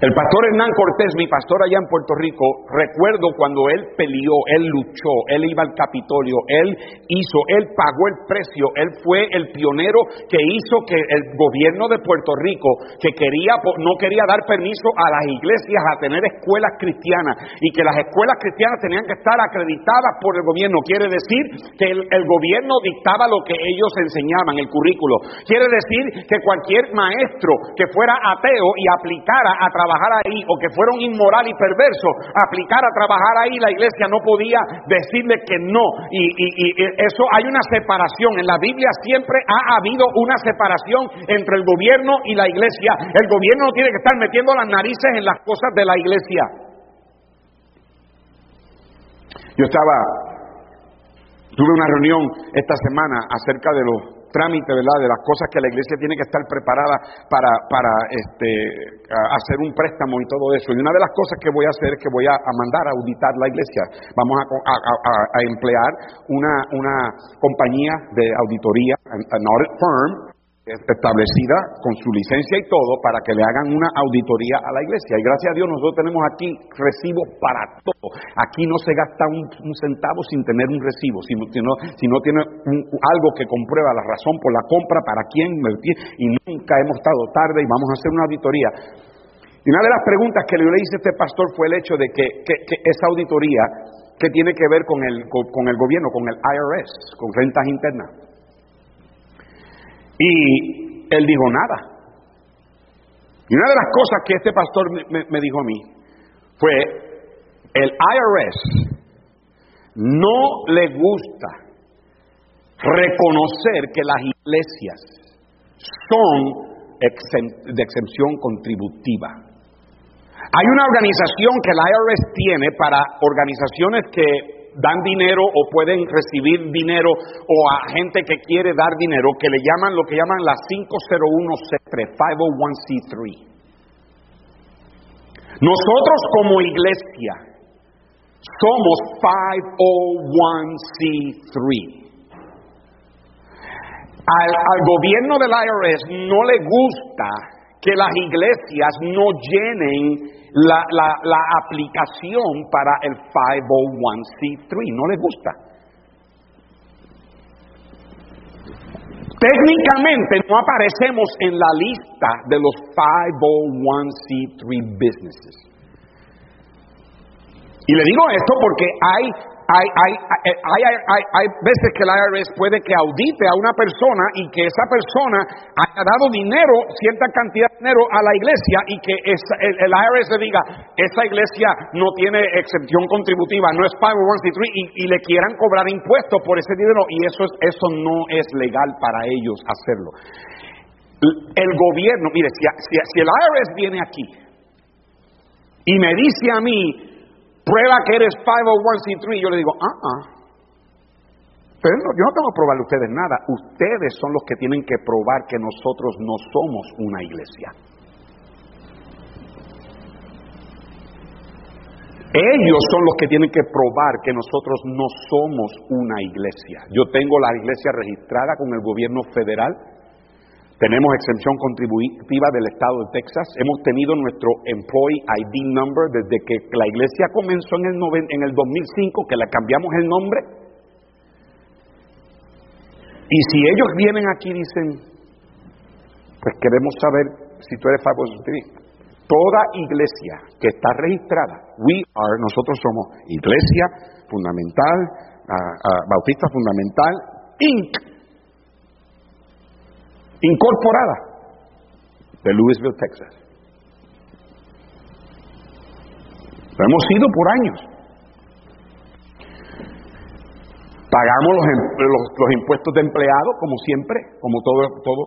El pastor Hernán Cortés, mi pastor allá en Puerto Rico, recuerdo cuando él peleó, él luchó, él iba al Capitolio, él hizo, él pagó el precio, él fue el pionero que hizo que el gobierno de Puerto Rico, que quería, no quería dar permiso a las iglesias a tener escuelas cristianas y que las escuelas cristianas tenían que estar acreditadas por el gobierno. Quiere decir que el, el gobierno dictaba lo que ellos enseñaban, el currículo. Quiere decir que cualquier maestro que fuera ateo y aplicara a trabajar trabajar ahí o que fuera un inmoral y perverso, aplicar a trabajar ahí, la iglesia no podía decirle que no. Y, eso hay una separación. En la Biblia siempre ha habido una separación entre el gobierno y la iglesia. El gobierno no tiene que estar metiendo las narices en las cosas de la iglesia. Yo estaba, tuve una reunión esta semana acerca de los trámite, ¿verdad? De las cosas que la iglesia tiene que estar preparada para, para este, hacer un préstamo y todo eso. Y una de las cosas que voy a hacer es que voy a, mandar a auditar la iglesia. Vamos a, a emplear una, una compañía de auditoría, an audit firm, establecida con su licencia y todo para que le hagan una auditoría a la iglesia. Y gracias a Dios nosotros tenemos aquí recibos para todo. Aquí no se gasta un, centavo sin tener un recibo, si no, si no, tiene algo que comprueba la razón por la compra, para quién y nunca hemos estado tarde y vamos a hacer una auditoría. Y una de las preguntas que le hice a este pastor fue el hecho de que, esa auditoría que tiene que ver con el, con el gobierno, con el IRS, con rentas internas. Y él dijo nada. Y una de las cosas que este pastor me, dijo a mí fue, el IRS no le gusta reconocer que las iglesias son de exención contributiva. Hay una organización que la IRS tiene para organizaciones que dan dinero o pueden recibir dinero o a gente que quiere dar dinero que le llaman lo que llaman la 501c3, 501c3. Nosotros como iglesia somos 501c3. Al, gobierno del IRS no le gusta que las iglesias no llenen la, la aplicación para el 501c3, no le gusta. Técnicamente no aparecemos en la lista de los 501c3 businesses. Y le digo esto porque hay hay, hay, hay, hay, veces que el IRS puede que audite a una persona y que esa persona haya dado dinero, cierta cantidad de dinero a la iglesia y que el, IRS le diga, esa iglesia no tiene excepción contributiva, no es 501c3 y, y le quieran cobrar impuestos por ese dinero y eso, es, eso no es legal para ellos hacerlo. El gobierno, mire, si, si el IRS viene aquí y me dice a mí, prueba que eres 501c3, yo le digo, ah, ah. Pero yo no tengo que probarle a ustedes nada. Ustedes son los que tienen que probar que nosotros no somos una iglesia. Ellos son los que tienen que probar que nosotros no somos una iglesia. Yo tengo la iglesia registrada con el gobierno federal tenemos exención contributiva del estado de Texas. Hemos tenido nuestro Employee ID Number desde que la iglesia comenzó en el, en el 2005, que le cambiamos el nombre. Y si ellos vienen aquí y dicen, pues queremos saber si tú eres favor Toda iglesia que está registrada, we are, nosotros somos Iglesia Fundamental, Bautista Fundamental, Inc incorporada de Louisville, Texas. Lo hemos sido por años. Pagamos los, los, impuestos de empleado, como siempre, como todo, todo.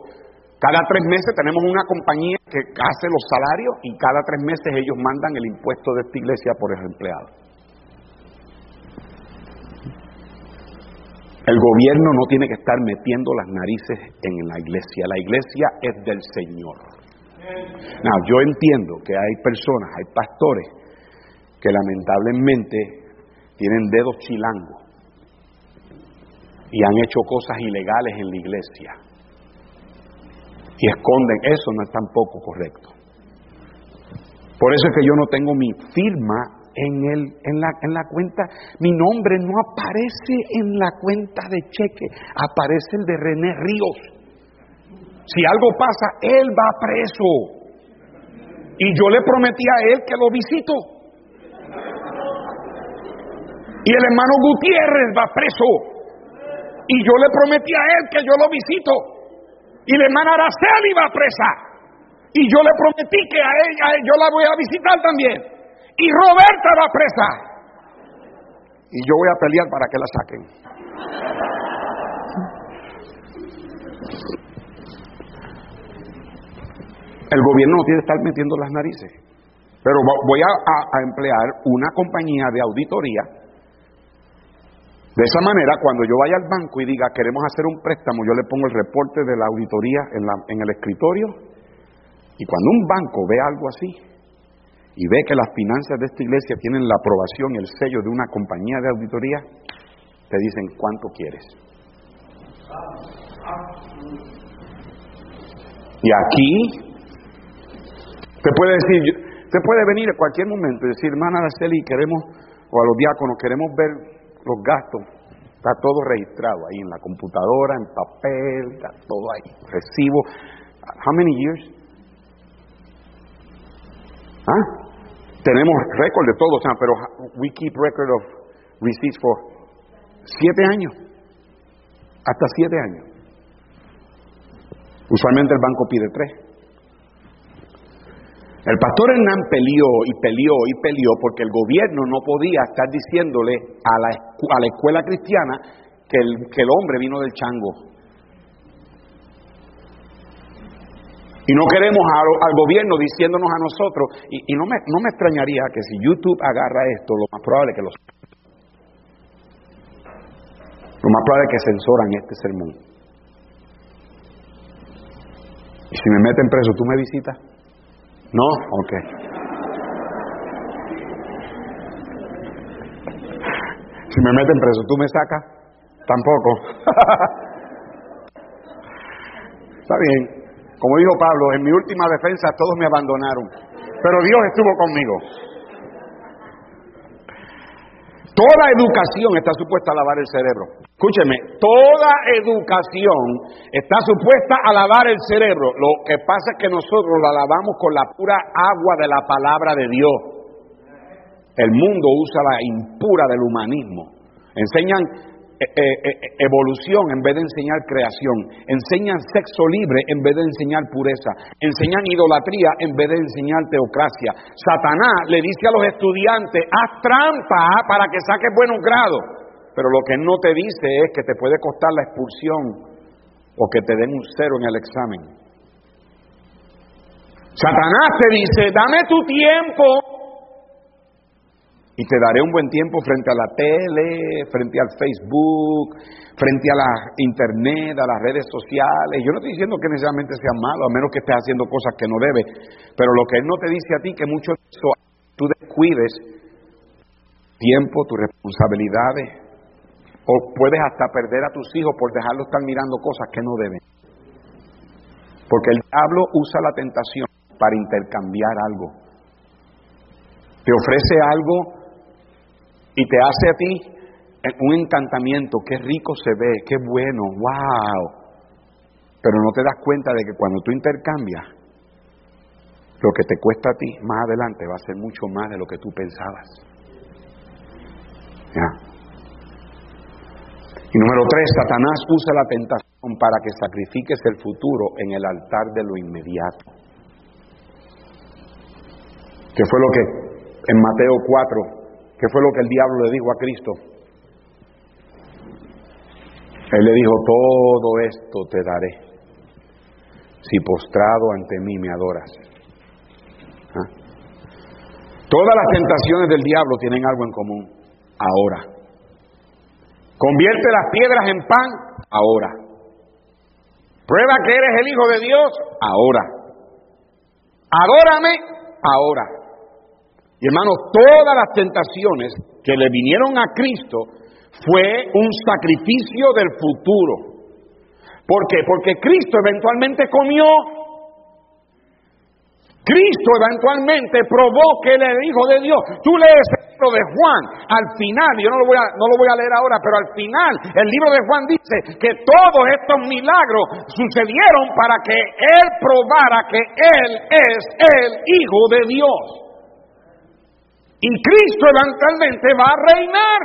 Cada tres meses tenemos una compañía que hace los salarios y cada tres meses ellos mandan el impuesto de esta iglesia por el empleado. El gobierno no tiene que estar metiendo las narices en la iglesia. La iglesia es del Señor. yo entiendo que hay personas, hay pastores que lamentablemente tienen dedos chilangos y han hecho cosas ilegales en la iglesia y esconden. Eso no es tampoco correcto. Por eso es que yo no tengo mi firma en, el, en, la, en la cuenta, mi nombre no aparece en la cuenta de cheque, aparece el de René Ríos. Si algo pasa, él va preso. Y yo le prometí a él que lo visito. Y el hermano Gutiérrez va preso. Y yo le prometí a él que yo lo visito. Y la hermana Araceli va presa. Y yo le prometí que a ella yo la voy a visitar también y Roberta va presa. Y yo voy a pelear para que la saquen. El gobierno no tiene que estar metiendo las narices. Pero voy a, emplear una compañía de auditoría. De esa manera, cuando yo vaya al banco y diga queremos hacer un préstamo, yo le pongo el reporte de la auditoría en el escritorio. Y cuando un banco ve algo así, y ve que las finanzas de esta iglesia tienen la aprobación el sello de una compañía de auditoría, te dicen cuánto quieres. Y aquí te puede decir, te puede venir a cualquier momento y decir, hermana Araceli, queremos, o a los diáconos, queremos ver los gastos. Está todo registrado ahí en la computadora, en papel, está todo ahí. Recibo. How many years? ¿Ah? Tenemos récord de todo, sea, pero we keep record of receipts for siete años. Hasta siete años. Usualmente el banco pide tres. El pastor Hernán peleó y peleó y peleó porque el gobierno no podía estar diciéndole a la, a la escuela cristiana que el, que el hombre vino del chango. Y no queremos al, gobierno diciéndonos a nosotros, y, no, me, no me extrañaría que si YouTube agarra esto, lo más probable es que los... Lo más probable es que censoran este sermón. Y si me meten preso, ¿tú me visitas? ¿No? Ok. Si me meten preso, ¿tú me sacas? Tampoco. Está bien. Como dijo Pablo, en mi última defensa todos me abandonaron, pero Dios estuvo conmigo. Toda educación está supuesta a lavar el cerebro. Escúcheme, toda educación está supuesta a lavar el cerebro. Lo que pasa es que nosotros la lavamos con la pura agua de la palabra de Dios. El mundo usa la impura del humanismo. Enseñan evolución en vez de enseñar creación, enseñan sexo libre en vez de enseñar pureza, enseñan idolatría en vez de enseñar teocracia. Satanás le dice a los estudiantes, haz trampa para que saques buenos grados, pero lo que no te dice es que te puede costar la expulsión o que te den un cero en el examen. Satanás te dice, dame tu tiempo, y te daré un buen tiempo frente a la tele, frente al Facebook, frente a la internet, a las redes sociales. Yo no estoy diciendo que necesariamente sea malo, a menos que estés haciendo cosas que no debes. Pero lo que Él no te dice a ti, que mucho de eso tú descuides tiempo, tus responsabilidades, o puedes hasta perder a tus hijos por dejarlos estar mirando cosas que no deben. Porque el diablo usa la tentación para intercambiar algo. Te ofrece algo y te hace a ti un encantamiento, qué rico se ve, qué bueno, wow. Pero no te das cuenta de que cuando tú intercambias, lo que te cuesta a ti más adelante va a ser mucho más de lo que tú pensabas. ¿Ya? Y número tres, Satanás usa la tentación para que sacrifiques el futuro en el altar de lo inmediato. ¿Qué fue lo que en Mateo 4 ¿Qué fue lo que el diablo le dijo a Cristo? Él le dijo, todo esto te daré si postrado ante mí me adoras. ¿Ah? Todas las tentaciones del diablo tienen algo en común. Ahora. Convierte las piedras en pan. Ahora. Prueba que eres el Hijo de Dios. Ahora. Adórame. Ahora. Y hermanos, todas las tentaciones que le vinieron a Cristo fue un sacrificio del futuro. ¿Por qué? Porque Cristo eventualmente comió. Cristo eventualmente probó que él era el Hijo de Dios. Tú lees el libro de Juan, al final, yo no lo, voy a, no lo voy a leer ahora, pero al final el libro de Juan dice que todos estos milagros sucedieron para que Él probara que Él es el Hijo de Dios. Y Cristo eventualmente va a reinar.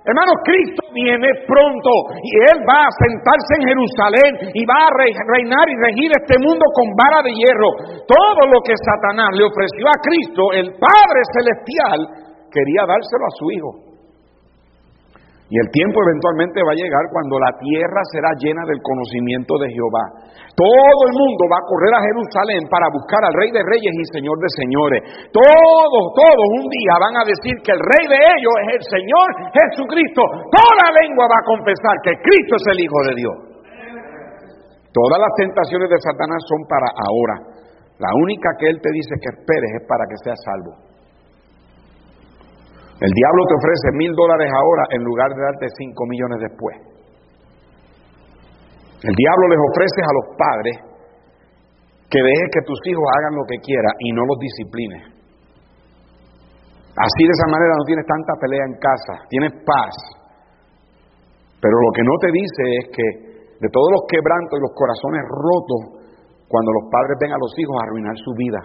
Hermanos, Cristo viene pronto y Él va a sentarse en Jerusalén y va a reinar y regir este mundo con vara de hierro. Todo lo que Satanás le ofreció a Cristo, el Padre Celestial, quería dárselo a su Hijo. Y el tiempo eventualmente va a llegar cuando la tierra será llena del conocimiento de Jehová. Todo el mundo va a correr a Jerusalén para buscar al Rey de Reyes y Señor de Señores. Todos, todos un día van a decir que el Rey de ellos es el Señor Jesucristo. Toda lengua va a confesar que Cristo es el Hijo de Dios. Todas las tentaciones de Satanás son para ahora. La única que Él te dice que esperes es para que seas salvo. El diablo te ofrece mil dólares ahora en lugar de darte cinco millones después. El diablo les ofrece a los padres que dejes que tus hijos hagan lo que quieran y no los disciplines. Así de esa manera no tienes tanta pelea en casa, tienes paz. Pero lo que no te dice es que de todos los quebrantos y los corazones rotos, cuando los padres ven a los hijos arruinar su vida,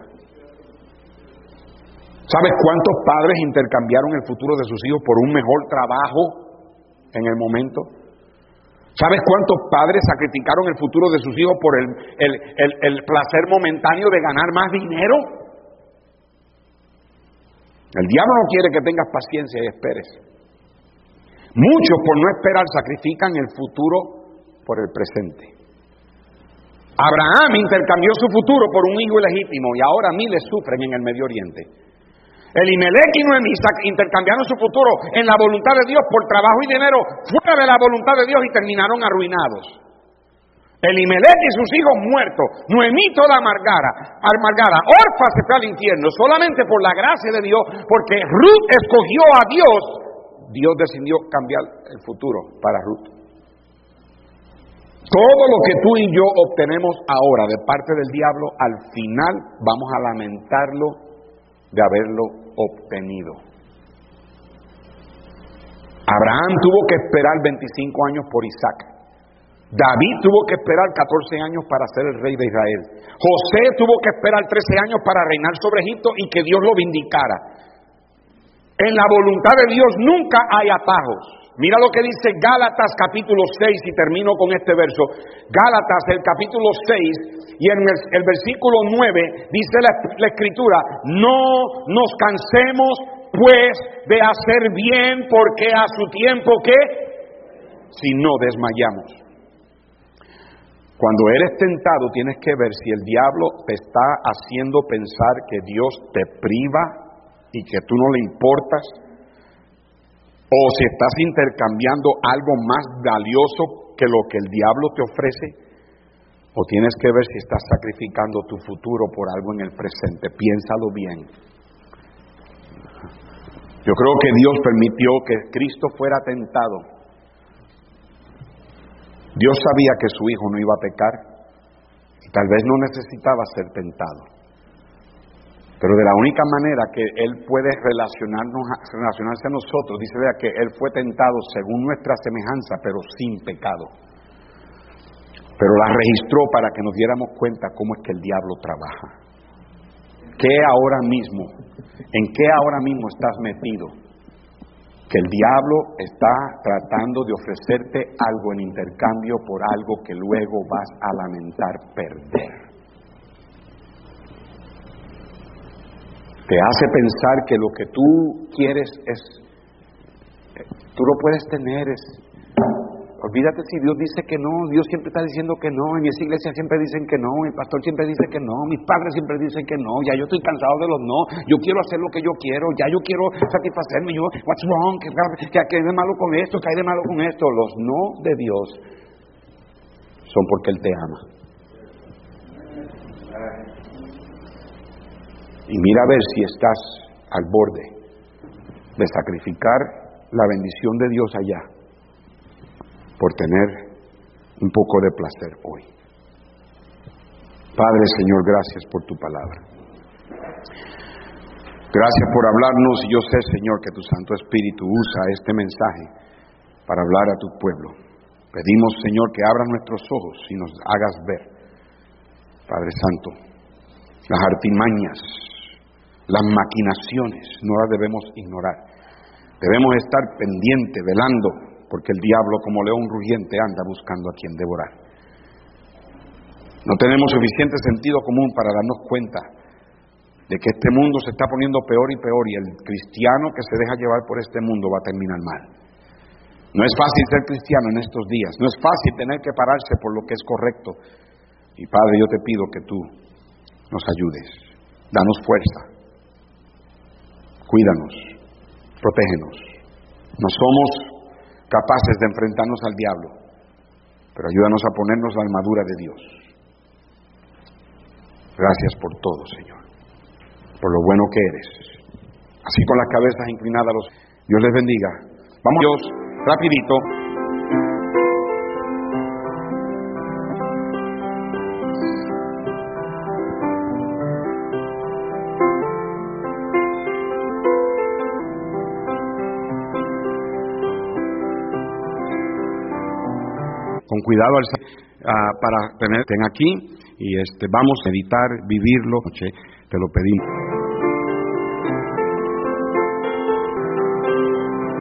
¿Sabes cuántos padres intercambiaron el futuro de sus hijos por un mejor trabajo en el momento? ¿Sabes cuántos padres sacrificaron el futuro de sus hijos por el, el, placer momentáneo de ganar más dinero? El diablo no quiere que tengas paciencia y esperes. Muchos por no esperar sacrifican el futuro por el presente. Abraham intercambió su futuro por un hijo ilegítimo y ahora miles sufren en el Medio Oriente. Elimelech y Noemí intercambiaron su futuro en la voluntad de Dios por trabajo y dinero fuera de la voluntad de Dios y terminaron arruinados. Elimelech y sus hijos muertos, Noemí toda amargada, amargada, Orfa se fue al infierno solamente por la gracia de Dios, porque Ruth escogió a Dios, Dios decidió cambiar el futuro para Ruth. Todo lo que tú y yo obtenemos ahora de parte del diablo, al final vamos a lamentarlo de haberlo obtenido. Abraham tuvo que esperar 25 años por Isaac. David tuvo que esperar 14 años para ser el rey de Israel. José tuvo que esperar 13 años para reinar sobre Egipto y que Dios lo vindicara. En la voluntad de Dios nunca hay atajos. Mira lo que dice Gálatas capítulo 6 y termino con este verso. Gálatas el capítulo 6 y en el, versículo 9 dice la, escritura, no nos cansemos pues de hacer bien porque a su tiempo que si no desmayamos. Cuando eres tentado tienes que ver si el diablo te está haciendo pensar que Dios te priva y que tú no le importas o si estás intercambiando algo más valioso que lo que el diablo te ofrece, o tienes que ver si estás sacrificando tu futuro por algo en el presente. Piénsalo bien. Yo creo que Dios permitió que Cristo fuera tentado. Dios sabía que su hijo no iba a pecar y tal vez no necesitaba ser tentado. Pero de la única manera que Él puede relacionarnos, relacionarse a nosotros, dice vea que Él fue tentado según nuestra semejanza, pero sin pecado. Pero la registró para que nos diéramos cuenta cómo es que el diablo trabaja. ¿Qué ahora mismo, en qué ahora mismo estás metido? Que el diablo está tratando de ofrecerte algo en intercambio por algo que luego vas a lamentar perder. Te hace pensar que lo que tú quieres es, tú lo puedes tener, es, olvídate si Dios dice que no, Dios siempre está diciendo que no, en esa iglesia siempre dicen que no, el pastor siempre dice que no, mis padres siempre dicen que no, ya yo estoy cansado de los no, yo quiero hacer lo que yo quiero, ya yo quiero satisfacerme, yo, what's wrong, ¿Qué, qué hay de malo con esto? ¿Qué hay de malo con esto? Los no de Dios son porque Él te ama. Y mira a ver si estás al borde de sacrificar la bendición de Dios allá por tener un poco de placer hoy. Padre Señor, gracias por tu palabra. Gracias por hablarnos y yo sé, Señor, que tu Santo Espíritu usa este mensaje para hablar a tu pueblo. Pedimos, Señor, que abra nuestros ojos y nos hagas ver, Padre Santo, las artimañas las maquinaciones no las debemos ignorar. Debemos estar pendiente, velando, porque el diablo como león rugiente anda buscando a quien devorar. No tenemos suficiente sentido común para darnos cuenta de que este mundo se está poniendo peor y peor y el cristiano que se deja llevar por este mundo va a terminar mal. No es fácil ser cristiano en estos días, no es fácil tener que pararse por lo que es correcto. Y Padre, yo te pido que tú nos ayudes, danos fuerza, Cuídanos, protégenos. No somos capaces de enfrentarnos al diablo, pero ayúdanos a ponernos la armadura de Dios. Gracias por todo, Señor, por lo bueno que eres. Así con las cabezas inclinadas, Dios les bendiga. Vamos, Dios, rapidito. Cuidado al, uh, para tenerte aquí y este vamos a meditar, vivirlo, te lo pedimos.